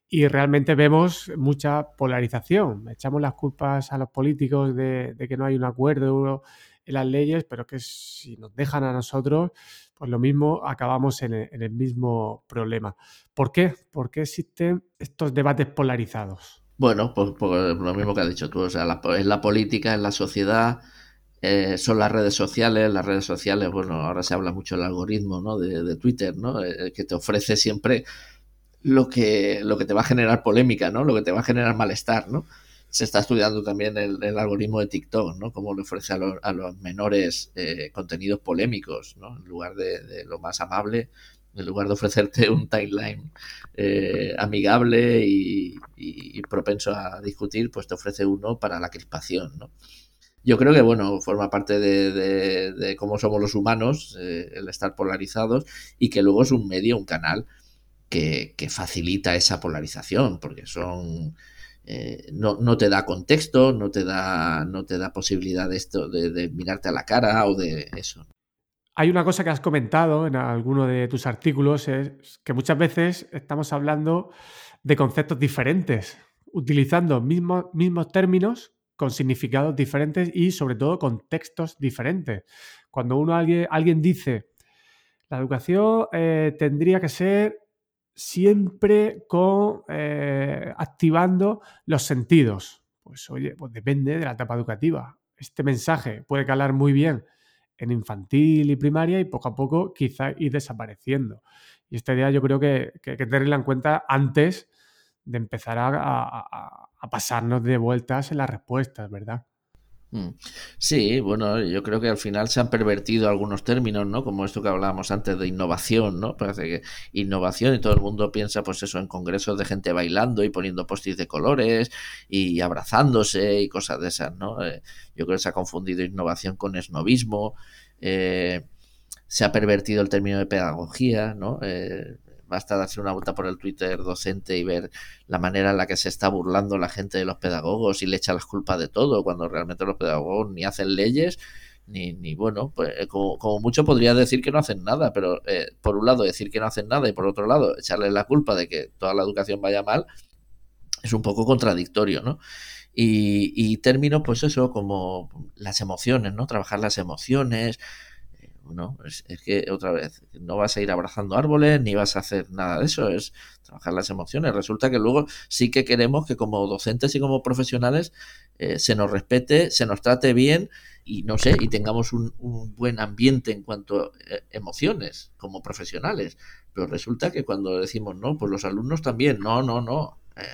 y realmente vemos mucha polarización. Echamos las culpas a los políticos de, de que no hay un acuerdo las leyes, pero que si nos dejan a nosotros, pues lo mismo acabamos en el, mismo problema. ¿Por qué? ¿Por qué existen estos debates polarizados? Bueno, pues, pues lo mismo que has dicho tú, o sea, es la política, es la sociedad, eh, son las redes sociales, las redes sociales, bueno, ahora se habla mucho del algoritmo, ¿no? De, Twitter, ¿no? Eh, que te ofrece siempre lo que, lo que te va a generar polémica, ¿no? Lo que te va a generar malestar, ¿no? Se está estudiando también el, algoritmo de TikTok, ¿no? Cómo le ofrece a, los menores eh, contenidos polémicos, ¿no? En lugar de, lo más amable, en lugar de ofrecerte un timeline eh, amigable y, propenso a discutir, pues te ofrece uno para la crispación, ¿no? Yo creo que, bueno, forma parte de, cómo somos los humanos, eh, el estar polarizados, y que luego es un medio, un canal que, que facilita esa polarización, porque son eh, no, no, te da contexto, no te da, no te da posibilidad de esto, de, mirarte a la cara o de eso. Hay una cosa que has comentado en alguno de tus artículos, es que muchas veces estamos hablando de conceptos diferentes utilizando mismos, mismos términos con significados diferentes y sobre todo con textos diferentes. Cuando uno alguien, alguien dice, la educación eh, tendría que ser siempre con eh, activando los sentidos. Pues oye, pues depende de la etapa educativa. Este mensaje puede calar muy bien en infantil y primaria y poco a poco quizá ir desapareciendo. Y esta idea yo creo que, hay que tenerla en cuenta antes de empezar a, pasarnos de vueltas en las respuestas, ¿verdad? Mm. Sí, bueno, yo creo que al final se han pervertido algunos términos, ¿no? Como esto que hablábamos antes de innovación, ¿no? Parece que innovación y todo el mundo piensa, pues eso, en congresos de gente bailando y poniendo postis de colores y abrazándose y cosas de esas, ¿no? Eh, yo creo que se ha confundido innovación con esnovismo. Eh, se ha pervertido el término de pedagogía, ¿no? Eh, basta darse una vuelta por el Twitter docente y ver la manera en la que se está burlando la gente de los pedagogos y le echa las culpas de todo, cuando realmente los pedagogos ni hacen leyes, ni, ni bueno, pues eh, como, mucho podría decir que no hacen nada, pero eh, por un lado decir que no hacen nada y por otro lado echarle la culpa de que toda la educación vaya mal, es un poco contradictorio, ¿no? Y, y términos, pues eso, como las emociones, ¿no? Trabajar las emociones, no, es, que otra vez, no vas a ir abrazando árboles ni vas a hacer nada de eso, es trabajar las emociones. Resulta que luego sí que queremos que como docentes y como profesionales eh, se nos respete, se nos trate bien y no sé, y tengamos un, buen ambiente en cuanto a eh, emociones como profesionales. Pero resulta que cuando decimos no, pues los alumnos también, no, no, no, eh,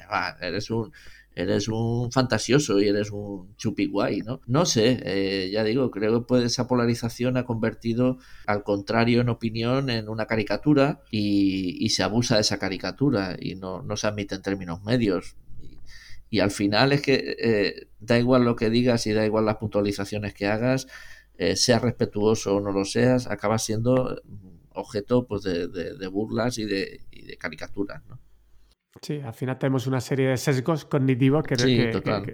eres un eres un fantasioso y eres un chupiguay, ¿no? No sé, eh, ya digo, creo que pues, esa polarización ha convertido al contrario en opinión en una caricatura y, se abusa de esa caricatura y no, se admite en términos medios. Y, al final es que eh, da igual lo que digas y da igual las puntualizaciones que hagas, eh, seas respetuoso o no lo seas, acabas siendo objeto pues, de, burlas y de, y de caricaturas, ¿no? Sí, al final tenemos una serie de sesgos cognitivos que,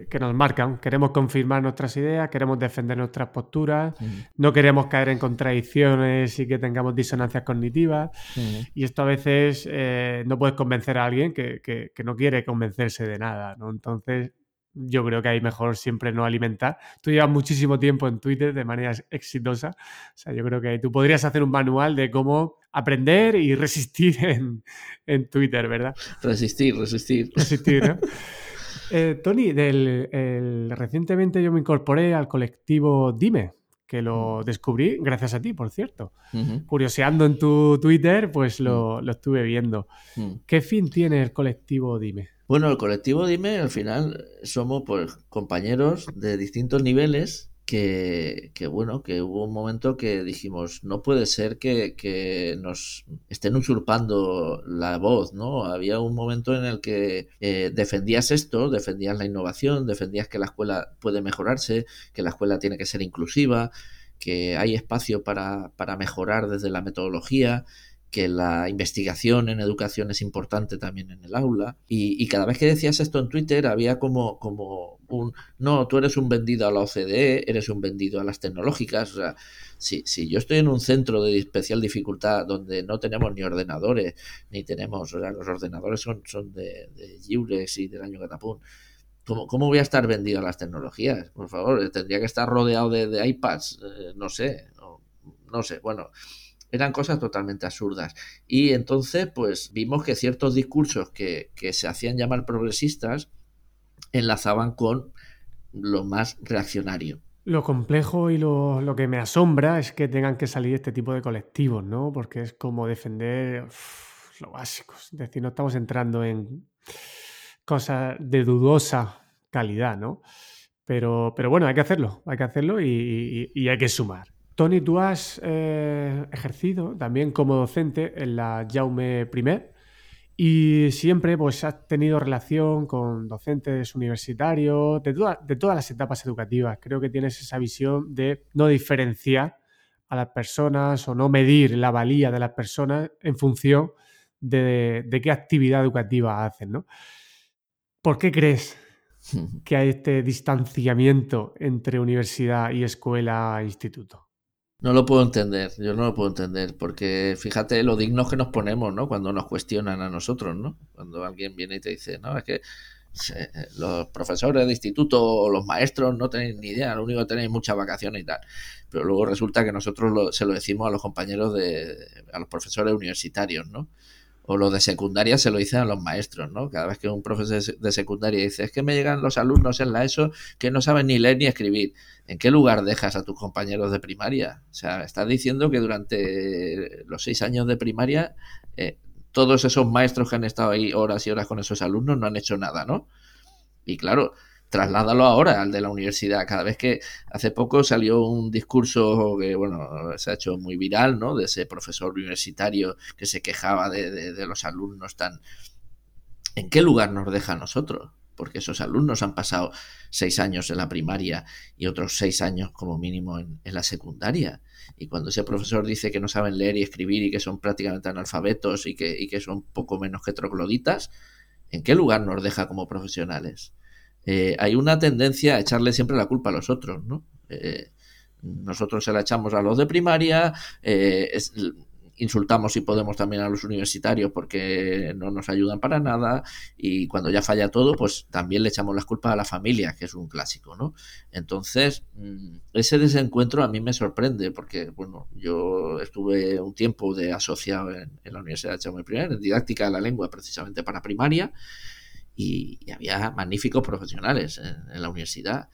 que, nos marcan. Queremos confirmar nuestras ideas, queremos defender nuestras posturas, no queremos caer en contradicciones y que tengamos disonancias cognitivas. Y esto a veces eh, no puedes convencer a alguien que, no quiere convencerse de nada. ¿no? Entonces, yo creo que hay mejor siempre no alimentar. Tú llevas muchísimo tiempo en Twitter de manera exitosa. O sea, yo creo que tú podrías hacer un manual de cómo aprender y (laughs) resistir en, Twitter, ¿verdad? Resistir, resistir. Resistir, ¿no? (laughs) Eh, Tony, del, recientemente yo me incorporé al colectivo Dime, que lo descubrí gracias a ti, por cierto. Curioseando en tu Twitter, pues lo, mm. estuve viendo. ¿Qué fin tiene el colectivo Dime? Bueno, el colectivo Dime, al final, somos pues compañeros de distintos niveles que, que, bueno, que hubo un momento que dijimos, no puede ser que, que, nos estén usurpando la voz, ¿no? Había un momento en el que eh, defendías esto, defendías la innovación, defendías que la escuela puede mejorarse, que la escuela tiene que ser inclusiva, que hay espacio para, para mejorar desde la metodología, que la investigación en educación es importante también en el aula. Y, cada vez que decías esto en Twitter había como, como un, no, tú eres un vendido a la OCDE, eres un vendido a las tecnológicas. O sea, si, yo estoy en un centro de especial dificultad donde no tenemos ni ordenadores, ni tenemos, o sea, los ordenadores son, son de, de y del año Catapún. ¿Cómo, ¿Cómo, voy a estar vendido a las tecnologías? Por favor, tendría que estar rodeado de, iPads, eh, no sé, no sé, bueno eran cosas totalmente absurdas. Y entonces, pues vimos que ciertos discursos que, se hacían llamar progresistas enlazaban con lo más reaccionario. Lo complejo y lo, que me asombra es que tengan que salir este tipo de colectivos, ¿no? Porque es como defender lo básico. Es decir, no estamos entrando en cosas de dudosa calidad, ¿no? Pero, pero bueno, hay que hacerlo, hay que hacerlo y hay que sumar. Tony, tú has eh, ejercido también como docente en la Jaume I y siempre pues, has tenido relación con docentes universitarios de, de todas las etapas educativas. Creo que tienes esa visión de no diferenciar a las personas o no medir la valía de las personas en función de, de qué actividad educativa hacen. ¿no? ¿Por qué crees (laughs) que hay este distanciamiento entre universidad y escuela e instituto? No lo puedo entender, yo no lo puedo entender, porque fíjate lo dignos que nos ponemos, ¿no? Cuando nos cuestionan a nosotros, ¿no? Cuando alguien viene y te dice, no, es que los profesores de instituto o los maestros no tenéis ni idea, lo único que tenéis muchas vacaciones y tal. Pero luego resulta que nosotros se lo decimos a los compañeros de, a los profesores universitarios, ¿no? O los de secundaria se lo dicen a los maestros, ¿no? Cada vez que un profesor de secundaria dice, es que me llegan los alumnos en la ESO que no saben ni leer ni escribir. ¿En qué lugar dejas a tus compañeros de primaria? O sea, estás diciendo que durante los seis años de primaria eh, todos esos maestros que han estado ahí horas y horas con esos alumnos no han hecho nada, ¿no? Y claro, trasládalo ahora al de la universidad. Cada vez que hace poco salió un discurso que, bueno, se ha hecho muy viral, ¿no? De ese profesor universitario que se quejaba de, los alumnos tan... ¿En qué lugar nos deja a nosotros? Porque esos alumnos han pasado seis años en la primaria y otros seis años como mínimo en, en la secundaria. Y cuando ese profesor dice que no saben leer y escribir y que son prácticamente analfabetos y que, y que son poco menos que trogloditas, ¿en qué lugar nos deja como profesionales? Eh, hay una tendencia a echarle siempre la culpa a los otros, ¿no? Eh, nosotros se la echamos a los de primaria, eh, insultamos si podemos también a los universitarios porque no nos ayudan para nada y cuando ya falla todo pues también le echamos las culpas a la familia que es un clásico no entonces mm, ese desencuentro a mí me sorprende porque bueno yo estuve un tiempo de asociado en, la Universidad de Chamo en didáctica de la lengua precisamente para primaria y, había magníficos profesionales en, la universidad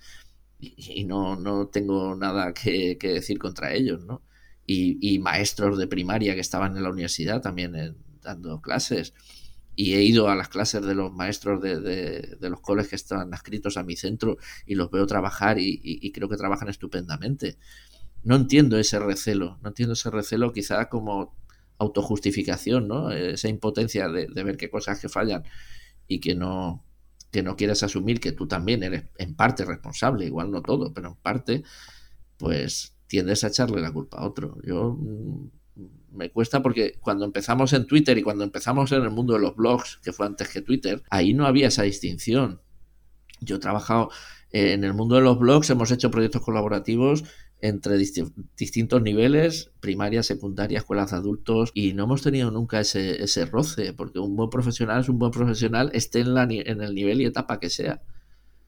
y, no, no tengo nada que, decir contra ellos no y, maestros de primaria que estaban en la universidad también dando clases. Y he ido a las clases de los maestros de, de, los coles que están adscritos a mi centro y los veo trabajar y, creo que trabajan estupendamente. No entiendo ese recelo, no entiendo ese recelo quizá como autojustificación, ¿no? Esa impotencia de, de ver qué cosas que fallan y que no, que no quieres asumir que tú también eres en parte responsable, igual no todo, pero en parte, pues tiendes a echarle la culpa a otro. Yo mm, me cuesta porque cuando empezamos en Twitter y cuando empezamos en el mundo de los blogs, que fue antes que Twitter, ahí no había esa distinción. Yo he trabajado en el mundo de los blogs, hemos hecho proyectos colaborativos entre distintos niveles, primaria, secundaria, escuelas de adultos, y no hemos tenido nunca ese, ese roce, porque un buen profesional es un buen profesional, esté en, la, en el nivel y etapa que sea.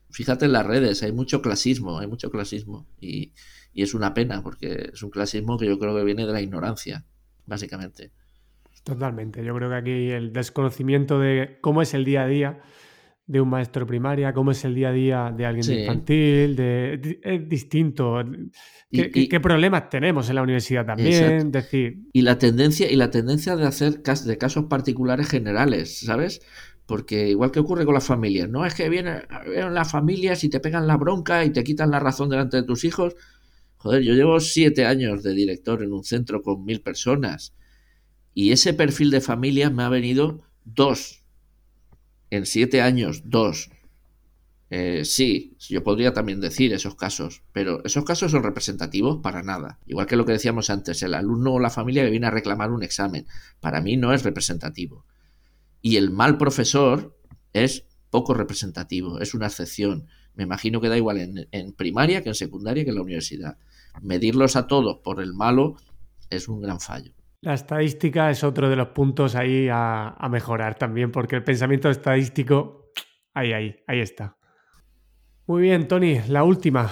Fíjate en las redes, hay mucho clasismo, hay mucho clasismo, y, y es una pena porque es un clasismo que yo creo que viene de la ignorancia, básicamente. Totalmente. Yo creo que aquí el desconocimiento de cómo es el día a día de un maestro primaria, cómo es el día a día de alguien infantil, de, es distinto. ¿Qué, problemas tenemos en la universidad también? Decir... Y la tendencia, y la tendencia de hacer de casos particulares generales, ¿sabes? Porque igual que ocurre con las familias, no es que vienen, vienen las familias y te pegan la bronca y te quitan la razón delante de tus hijos Joder, yo llevo siete años de director en un centro con mil personas y ese perfil de familia me ha venido dos. En siete años, dos. Eh, sí, yo podría también decir esos casos, pero esos casos son representativos para nada. Igual que lo que decíamos antes, el alumno o la familia que viene a reclamar un examen, para mí no es representativo. Y el mal profesor es poco representativo, es una excepción. Me imagino que da igual en, en primaria que en secundaria que en la universidad medirlos a todos por el malo es un gran fallo. La estadística es otro de los puntos ahí a, mejorar también, porque el pensamiento estadístico, ahí, ahí, ahí está. Muy bien, Tony, la última.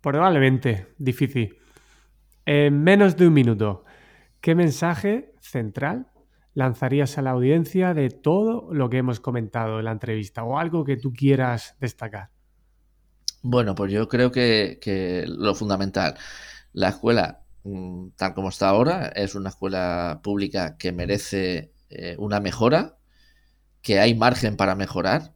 Probablemente difícil. En menos de un minuto, ¿qué mensaje central lanzarías a la audiencia de todo lo que hemos comentado en la entrevista o algo que tú quieras destacar? Bueno, pues yo creo que, lo fundamental, la escuela tal como está ahora es una escuela pública que merece eh, una mejora, que hay margen para mejorar,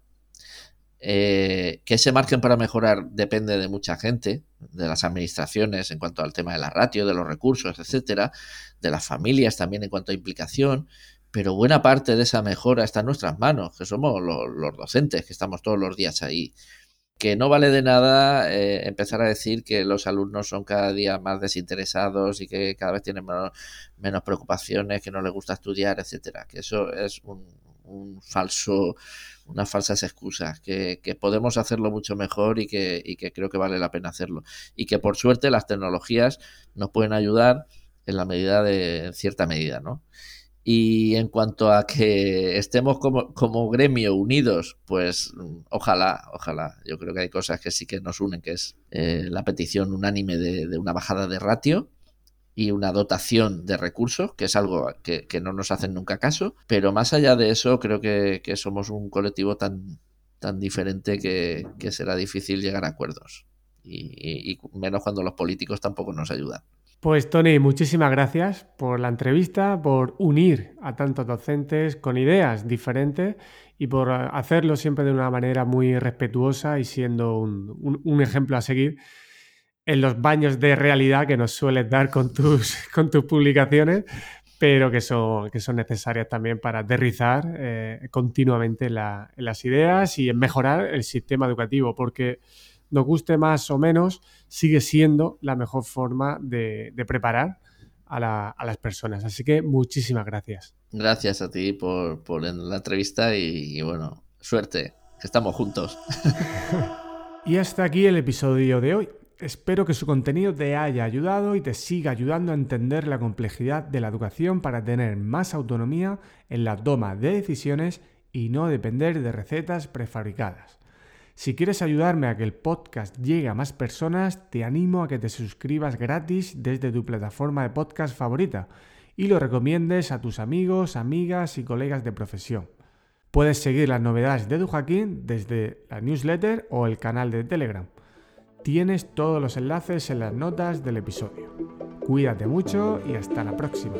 eh, que ese margen para mejorar depende de mucha gente, de las administraciones en cuanto al tema de la ratio, de los recursos, etcétera, de las familias también en cuanto a implicación, pero buena parte de esa mejora está en nuestras manos, que somos los docentes, que estamos todos los días ahí que no vale de nada eh, empezar a decir que los alumnos son cada día más desinteresados y que cada vez tienen menos, preocupaciones, que no les gusta estudiar, etcétera. Que eso es un, falso, unas falsas excusas, que, podemos hacerlo mucho mejor y que, y que creo que vale la pena hacerlo. Y que por suerte las tecnologías nos pueden ayudar en la medida de, en cierta medida, ¿no? Y en cuanto a que estemos como, como gremio unidos, pues ojalá, ojalá. Yo creo que hay cosas que sí que nos unen, que es eh, la petición unánime de, una bajada de ratio y una dotación de recursos, que es algo que, no nos hacen nunca caso. Pero más allá de eso, creo que, somos un colectivo tan, tan diferente que, será difícil llegar a acuerdos. y menos cuando los políticos tampoco nos ayudan. Pues Tony, muchísimas gracias por la entrevista, por unir a tantos docentes con ideas diferentes y por hacerlo siempre de una manera muy respetuosa y siendo un, ejemplo a seguir en los baños de realidad que nos sueles dar con tus, (laughs) publicaciones, pero que son, necesarias también para aterrizar eh, continuamente las ideas y mejorar el sistema educativo, porque nos guste más o menos, sigue siendo la mejor forma de, preparar a, las personas. Así que muchísimas gracias. Gracias a ti por, la entrevista y, y bueno, suerte, que estamos juntos. (laughs) y hasta aquí el episodio de hoy. Espero que su contenido te haya ayudado y te siga ayudando a entender la complejidad de la educación para tener más autonomía en la toma de decisiones y no depender de recetas prefabricadas. Si quieres ayudarme a que el podcast llegue a más personas, te animo a que te suscribas gratis desde tu plataforma de podcast favorita y lo recomiendes a tus amigos, amigas y colegas de profesión. Puedes seguir las novedades de Dujaquín desde la newsletter o el canal de Telegram. Tienes todos los enlaces en las notas del episodio. Cuídate mucho y hasta la próxima.